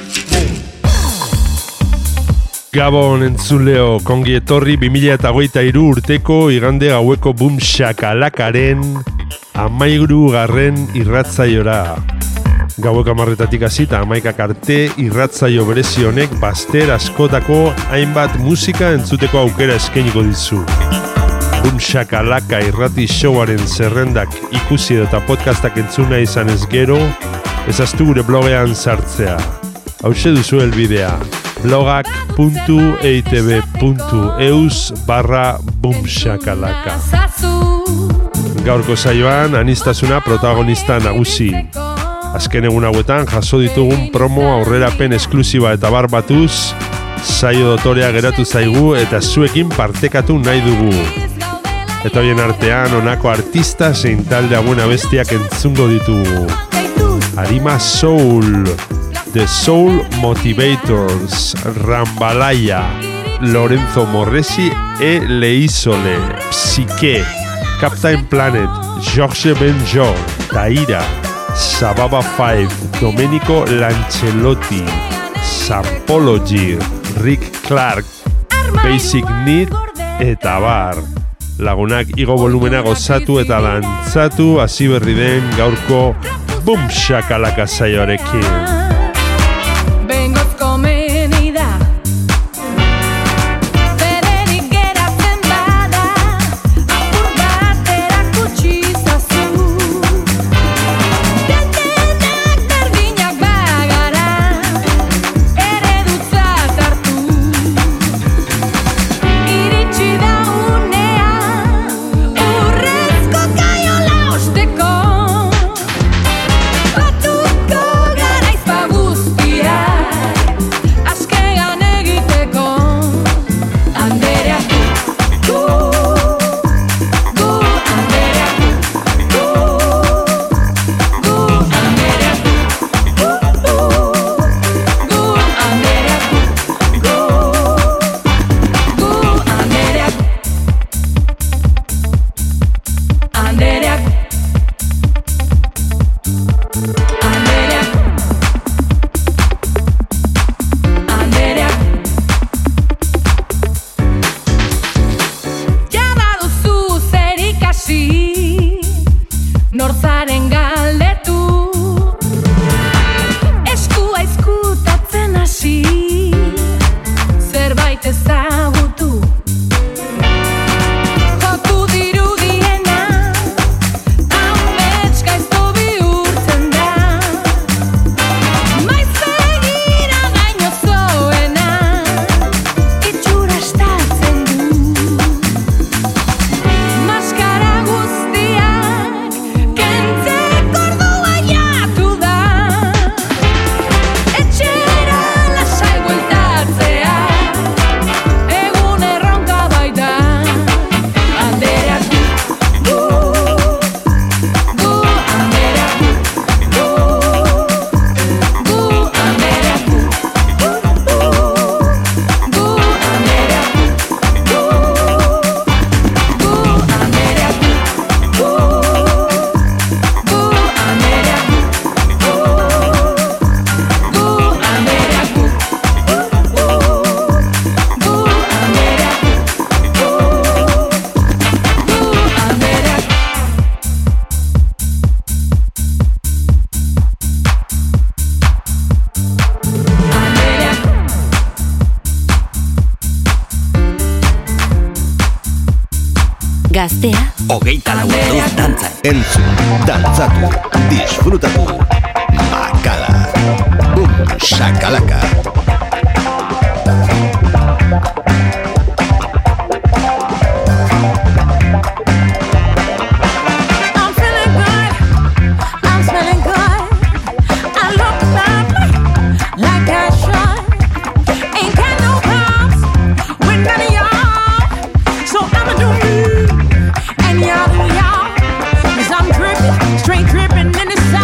Gabon entzuleo, kongi etorri 2008 urteko igande gaueko boom shakalakaren amaiguru garren irratzaiora. Gaueko amarretatik hasita amaikak arte irratzaio berezi honek baster askotako hainbat musika entzuteko aukera eskainiko dizu. Boom shakalaka irrati showaren zerrendak ikusi eta podcastak entzuna izan ez gero, ezaztu gure blogean sartzea. Hau duzu helbidea blogak.eitb.eus barra bumshakalaka Gaurko saioan anistasuna protagonista nagusi. Azken egun hauetan jaso ditugun promo aurrerapen esklusiba eta bar batuz, saio dotorea geratu zaigu eta zuekin partekatu nahi dugu. Eta hoien artean honako artista zein talde aguna bestiak entzungo ditugu. Arima Soul, The Soul Motivators, Rambalaya, Lorenzo Morresi e Leisole, Psique, Captain Planet, George Benjo, Taira, Sababa 5, Domenico Lancelotti, Sampology, Rick Clark, Basic Need eta bar. Lagunak igo volumena gozatu eta lantzatu hasi berri den gaurko Boom Shakalaka saioarekin. In the sauce,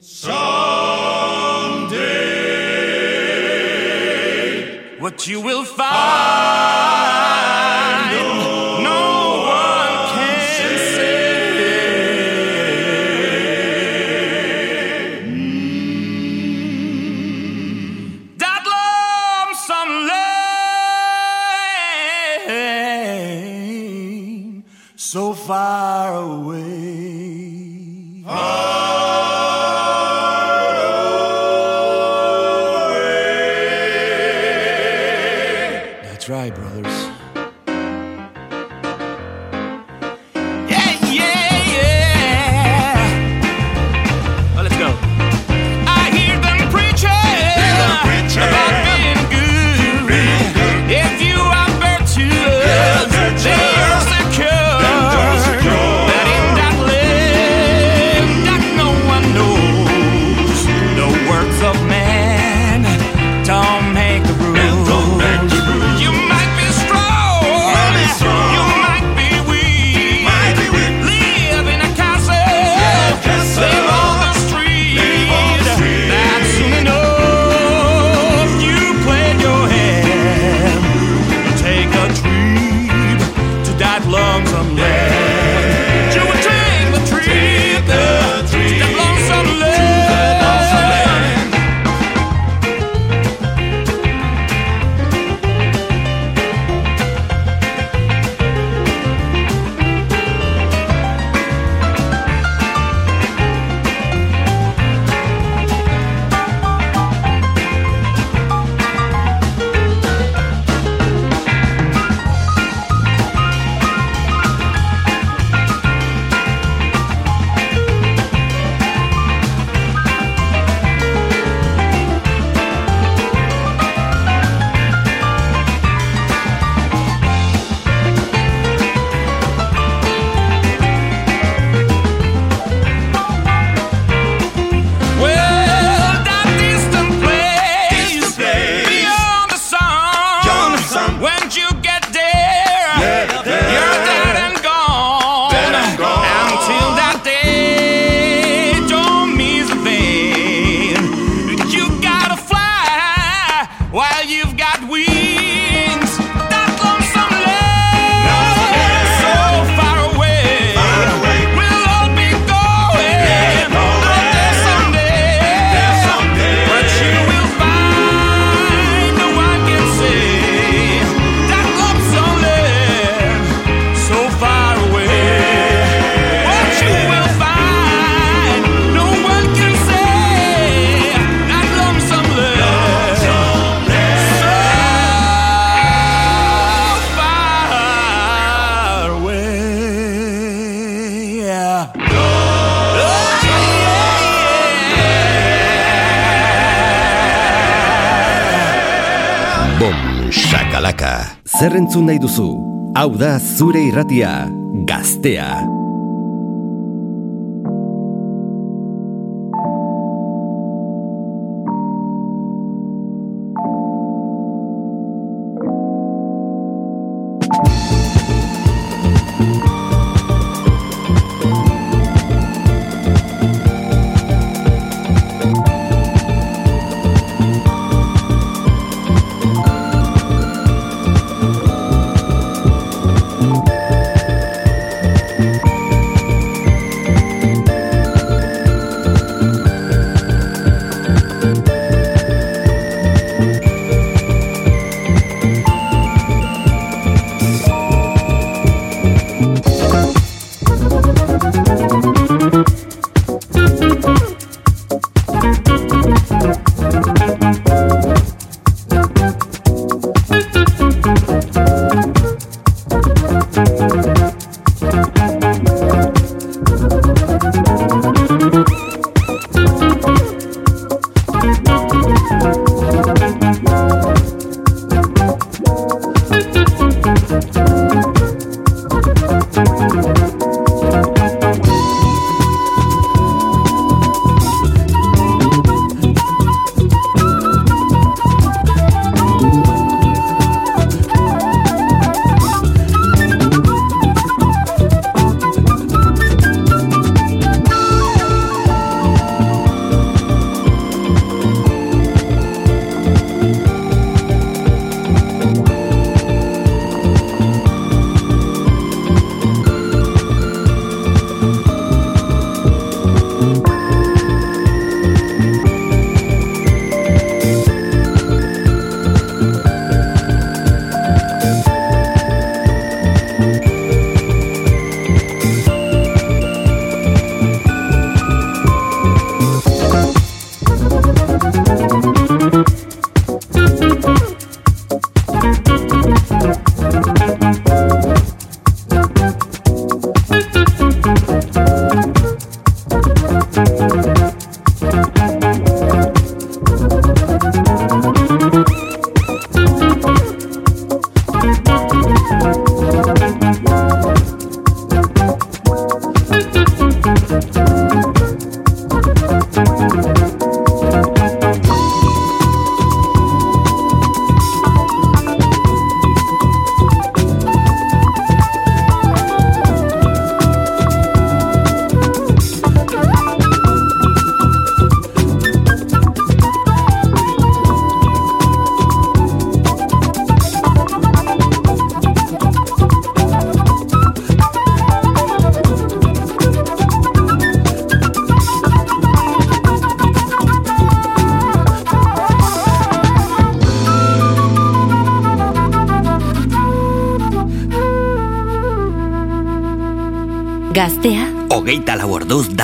someday. What you will find, entzun nahi duzu? Hau da zure irratia, gaztea.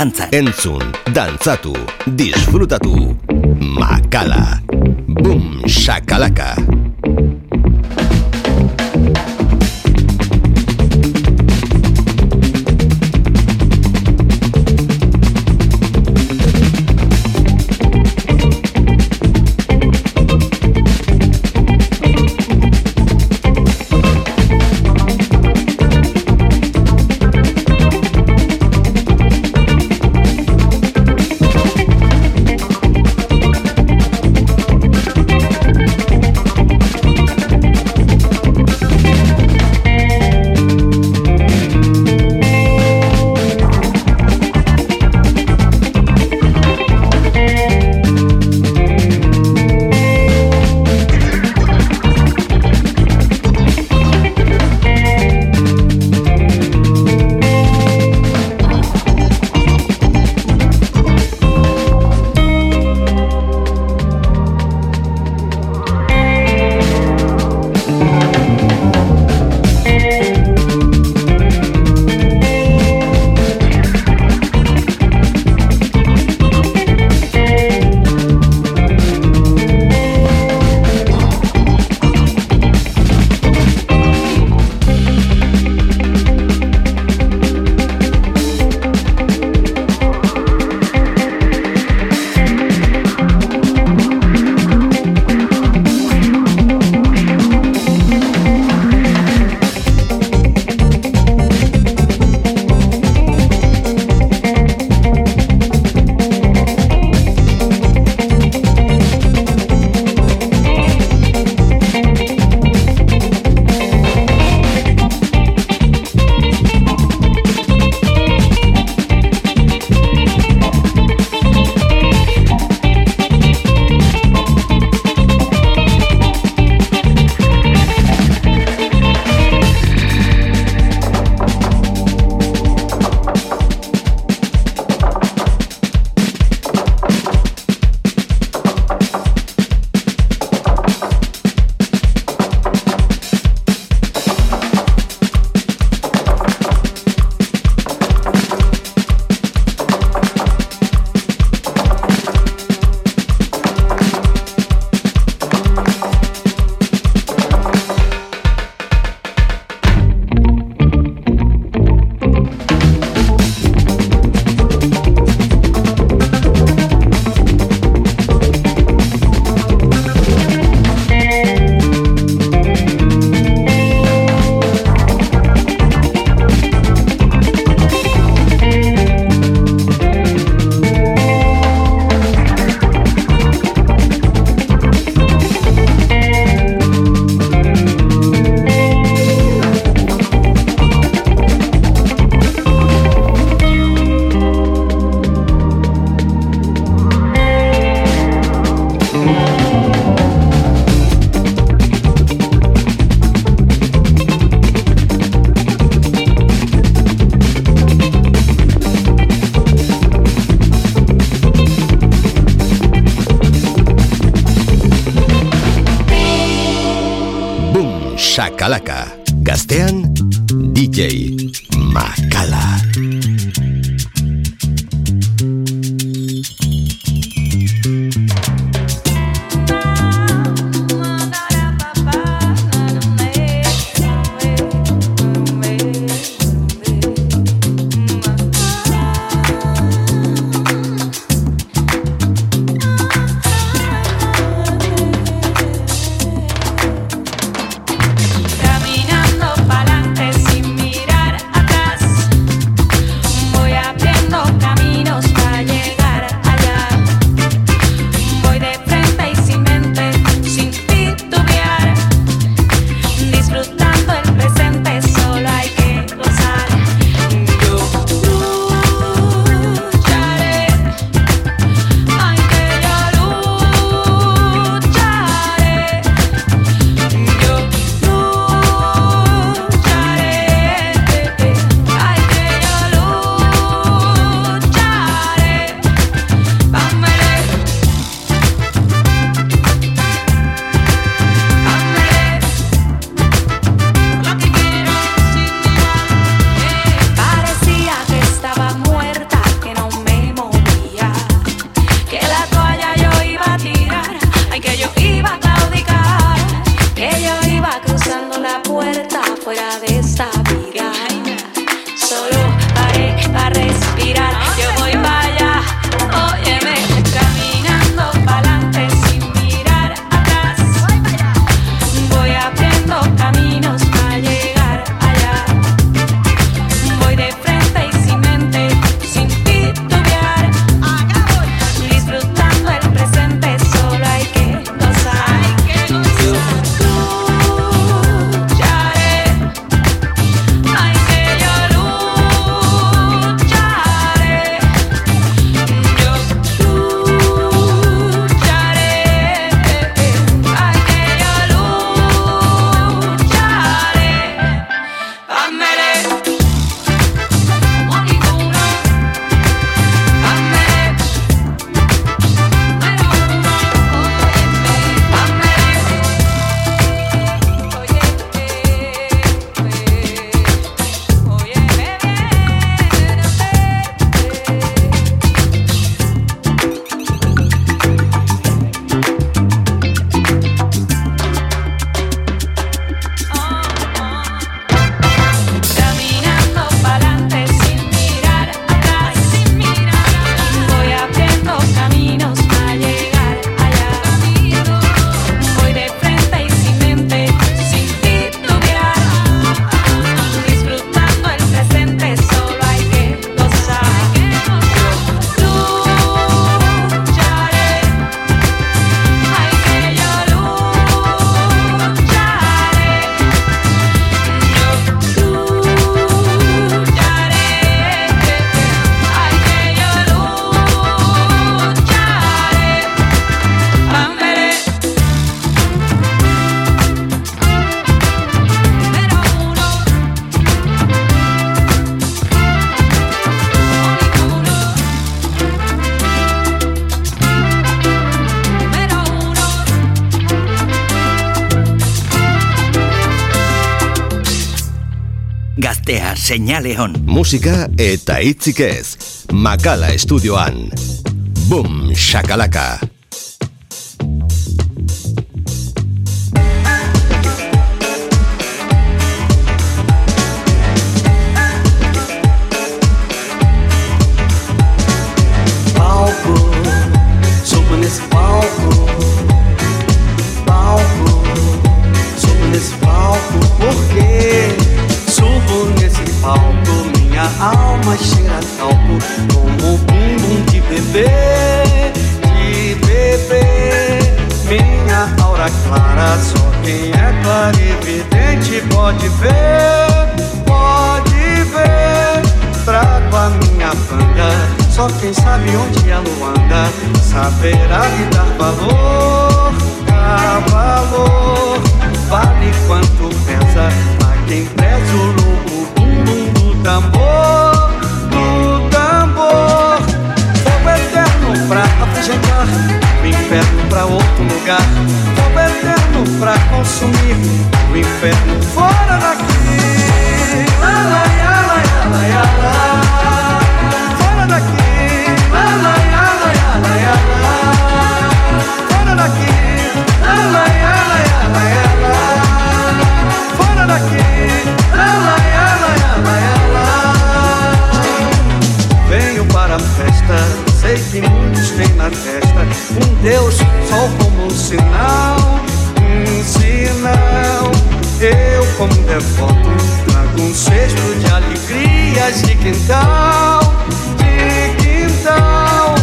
Dantzan. Entzun, dantzatu, disfrutatu. Makala. Boom, shakalaka. Señale on. Música eta itzikez. Makala estudioan. Boom, shakalaka. sabe onde a lua anda, saberá lhe dar valor, dá valor, vale quanto pesa pra quem preza o louco, bum bum do tambor, do tambor, fogo eterno pra afugentar, o inferno pra outro lugar, fogo eterno pra consumir, o inferno fora daqui. festa, sei que muitos têm na festa um Deus só como um sinal, um sinal. Eu, como devoto, trago um cesto de alegrias de quintal, de quintal.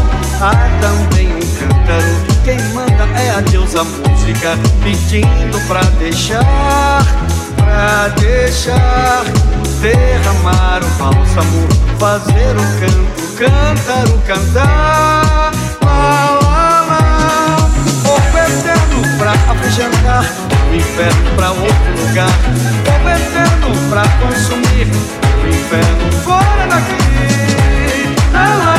Há também um cântaro, quem manda é a deusa música, pedindo pra deixar, pra deixar derramar o bálsamo, fazer o canto, cantar o cantar. Lá, pra afugentar o inferno pra outro lugar. Fogo eterno pra consumir o inferno fora daqui. Lá, lá.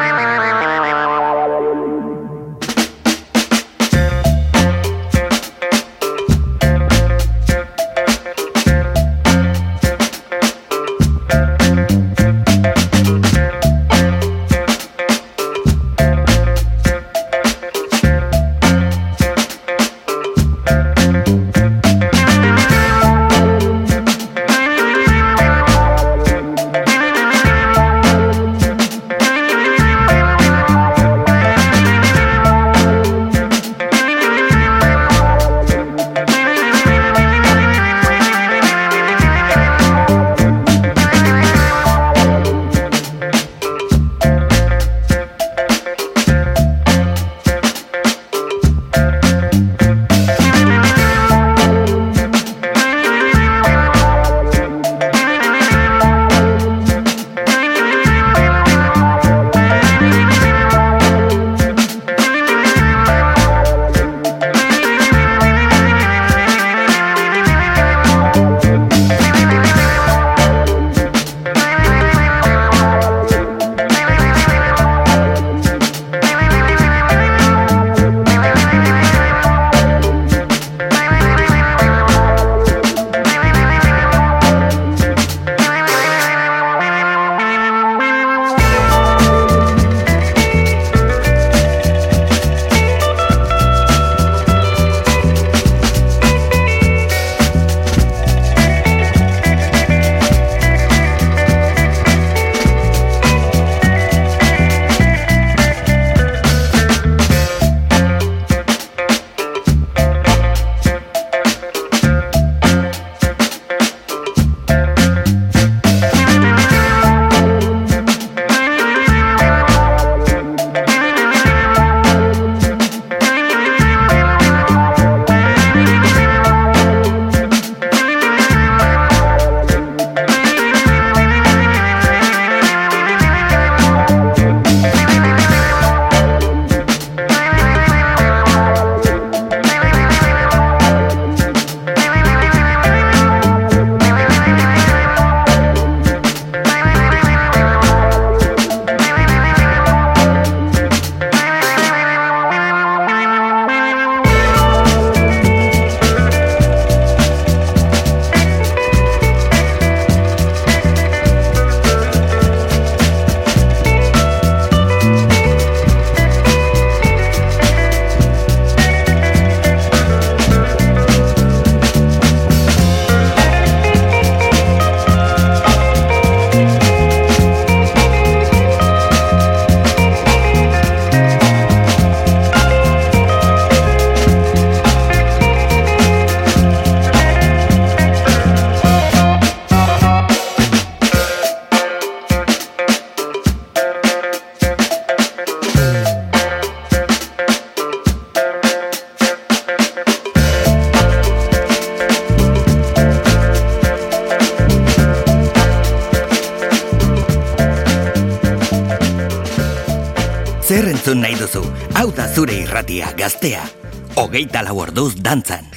Dalawarduz danzan.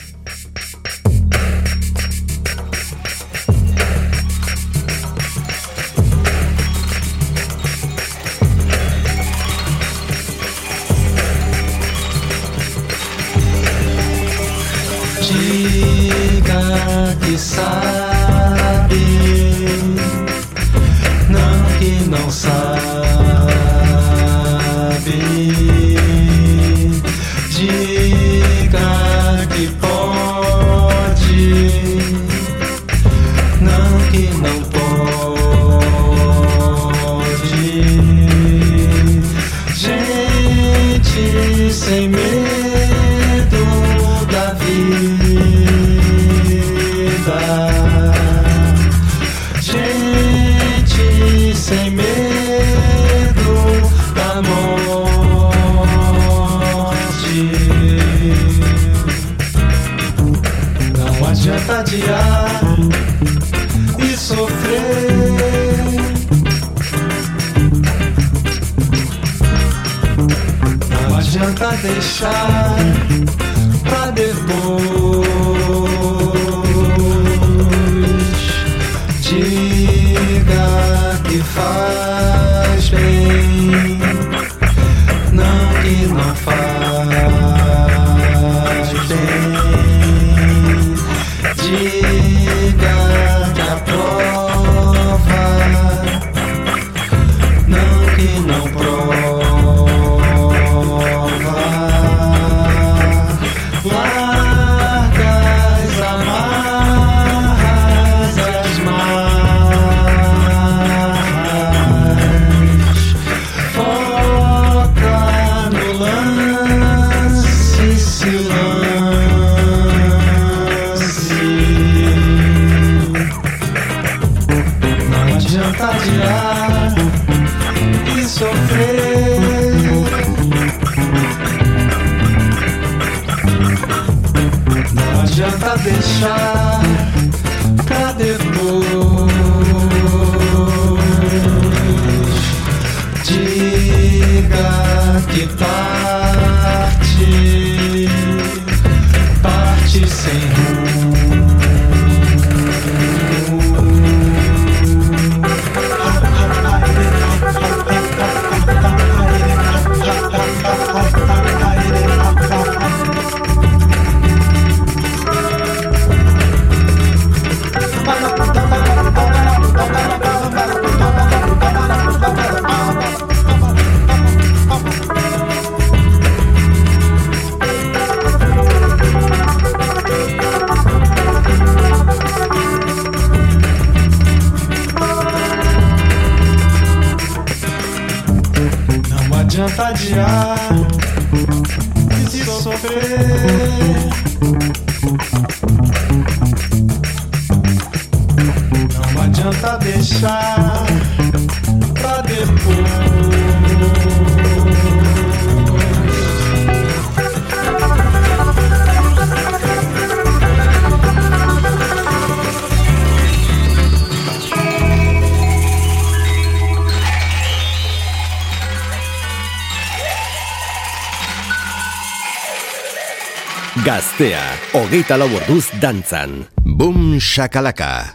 Avante sem medo da vida. Gente sem medo da morte. Não adianta adiar. deixar pra depois. Diga que faz. hogeita lau orduz dantzan. Bum shakalaka.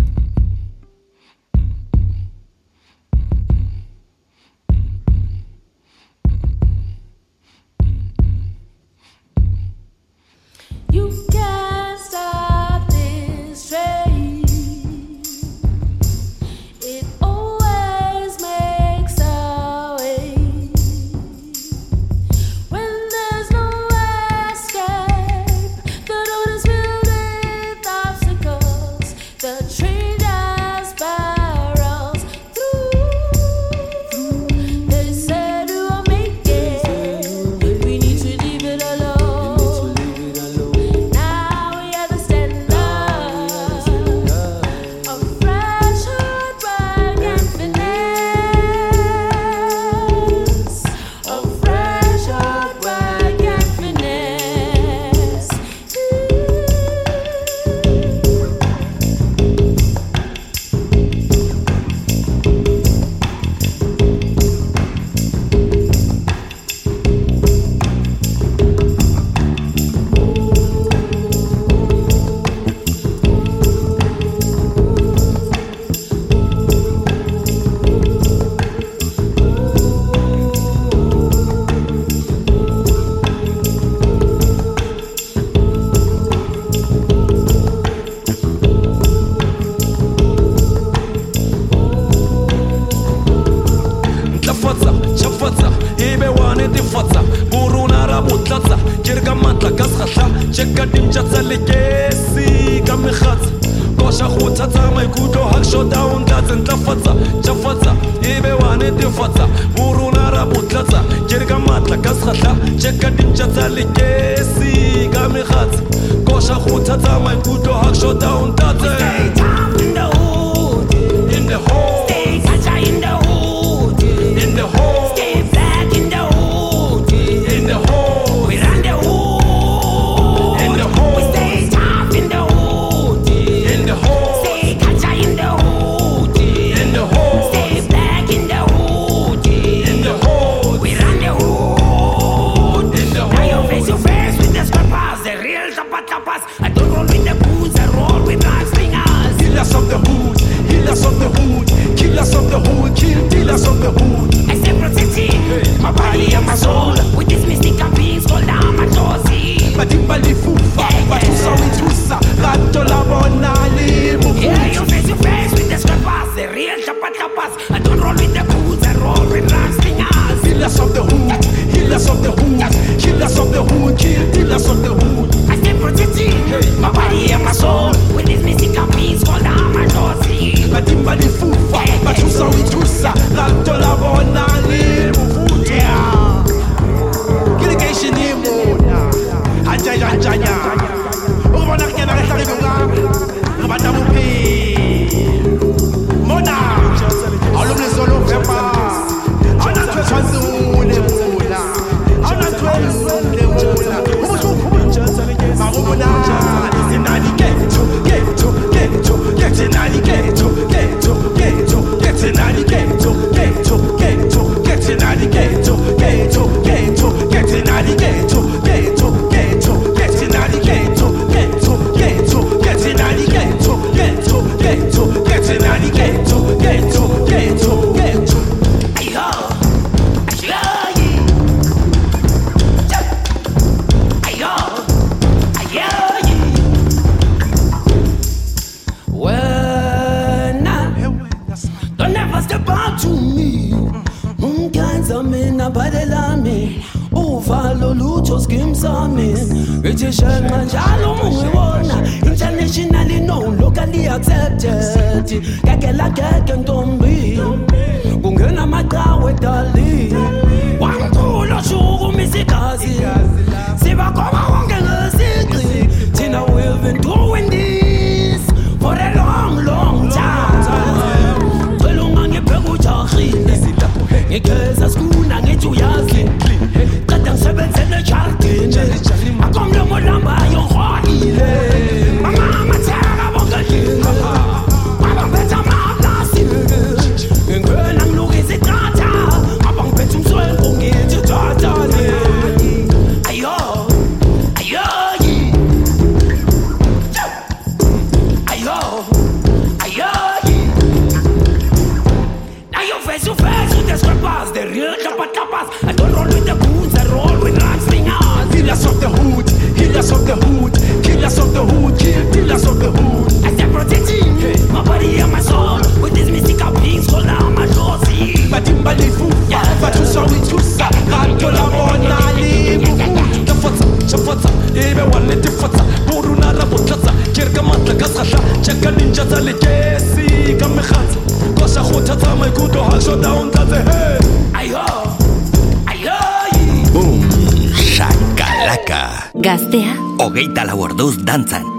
Hogeita lau orduz dantzan.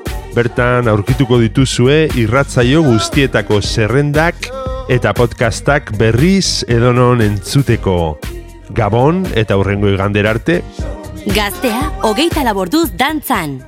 Bertan aurkituko dituzue irratzaio guztietako zerrendak eta podcastak berriz edonon entzuteko. Gabon eta hurrengo igander arte. Gaztea, hogeita laborduz dantzan.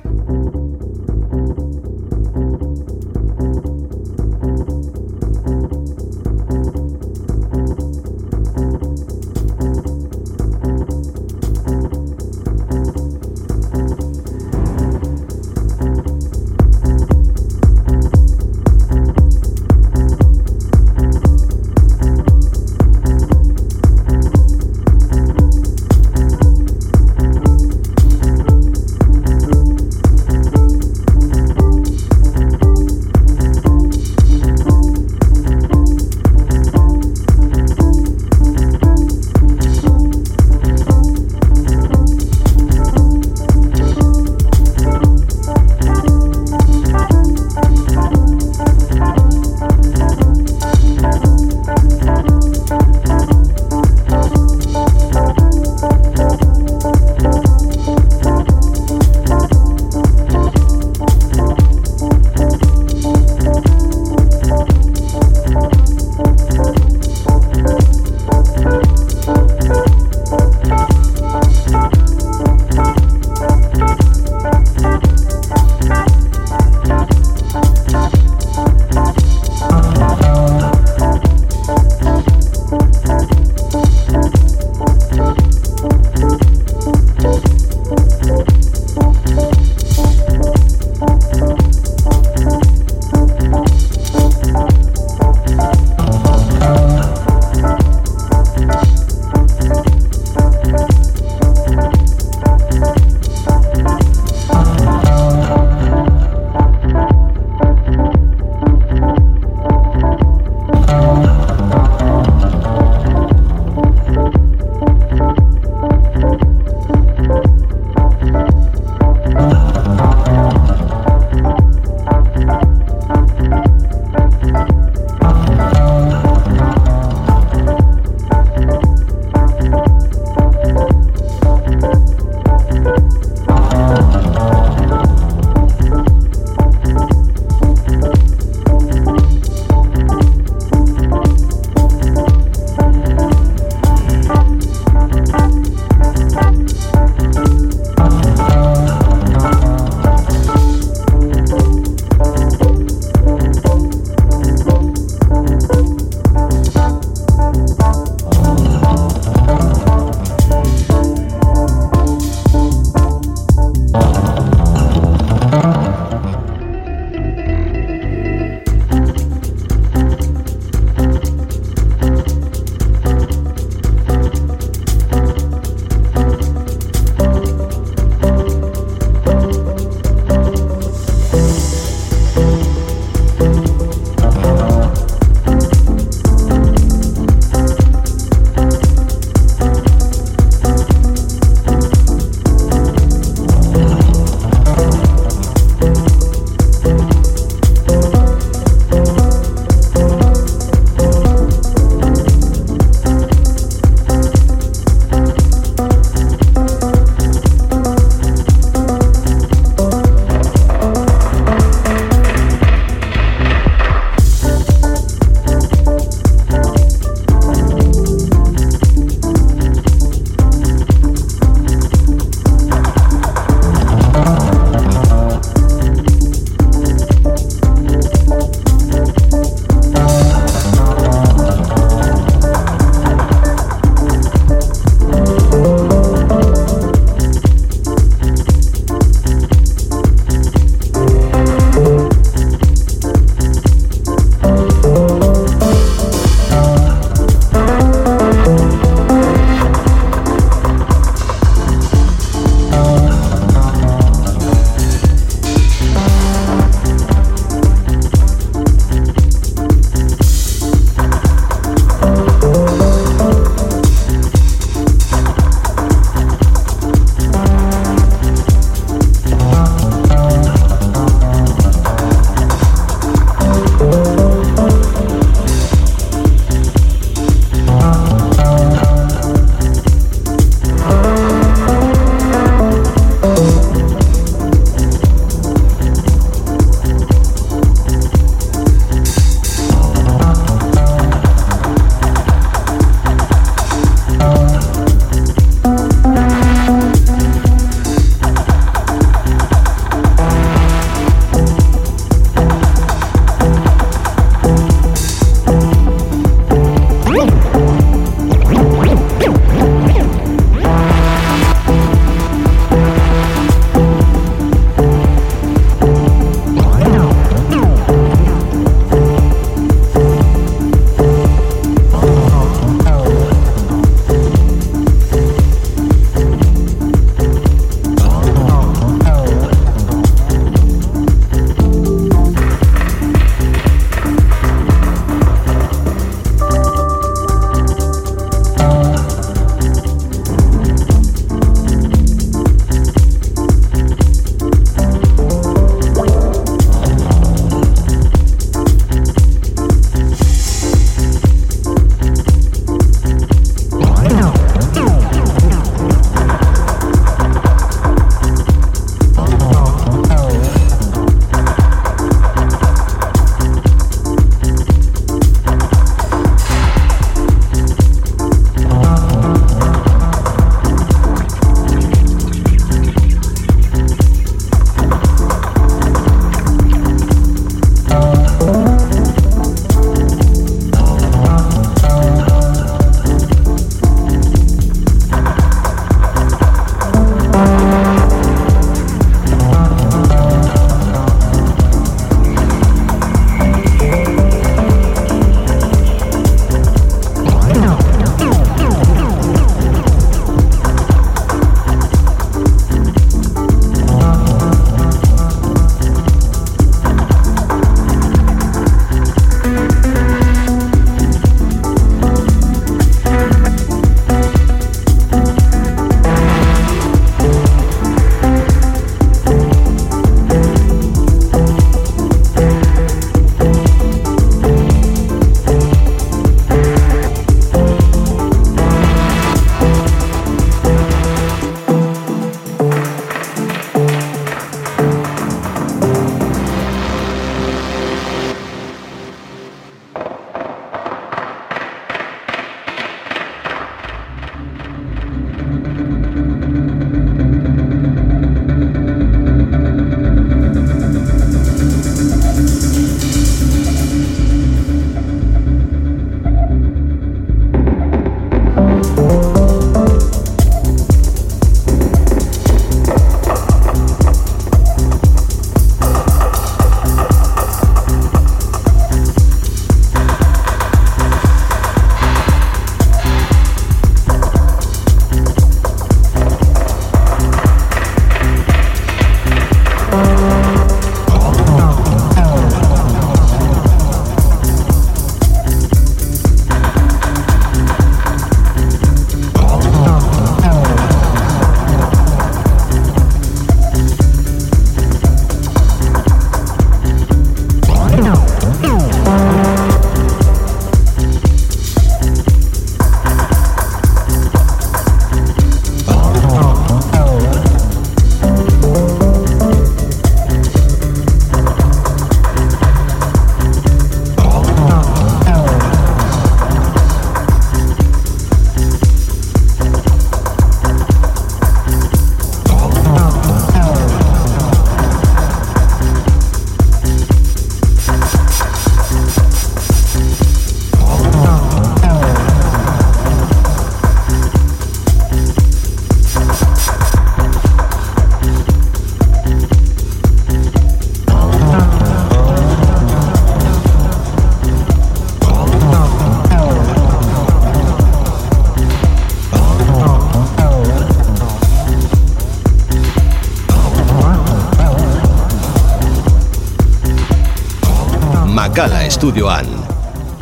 Makala estudioan.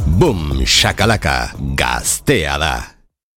Boom, shakalaka, gaztea da.